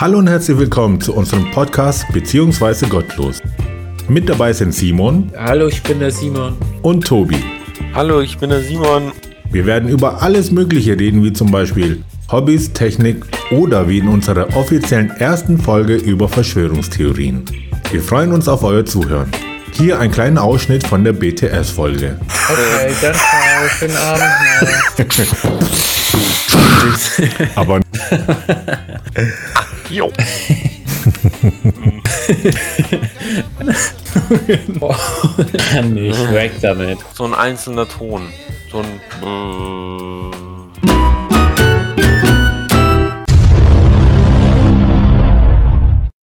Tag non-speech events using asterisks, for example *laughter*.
Hallo und herzlich willkommen zu unserem Podcast Beziehungsweise Gottlos. Mit dabei sind Simon. Hallo, ich bin der Simon. Und Tobi. Hallo, ich bin der Simon. Wir werden über alles Mögliche reden, wie zum Beispiel Hobbys, Technik oder wie in unserer offiziellen ersten Folge über Verschwörungstheorien. Wir freuen uns auf euer Zuhören. Hier ein kleiner Ausschnitt von der BTS-Folge. Okay, dann ciao, schönen Abend. *laughs* *laughs* Aber. Jo. *laughs* Nicht weg damit. So ein einzelner Ton. So ein.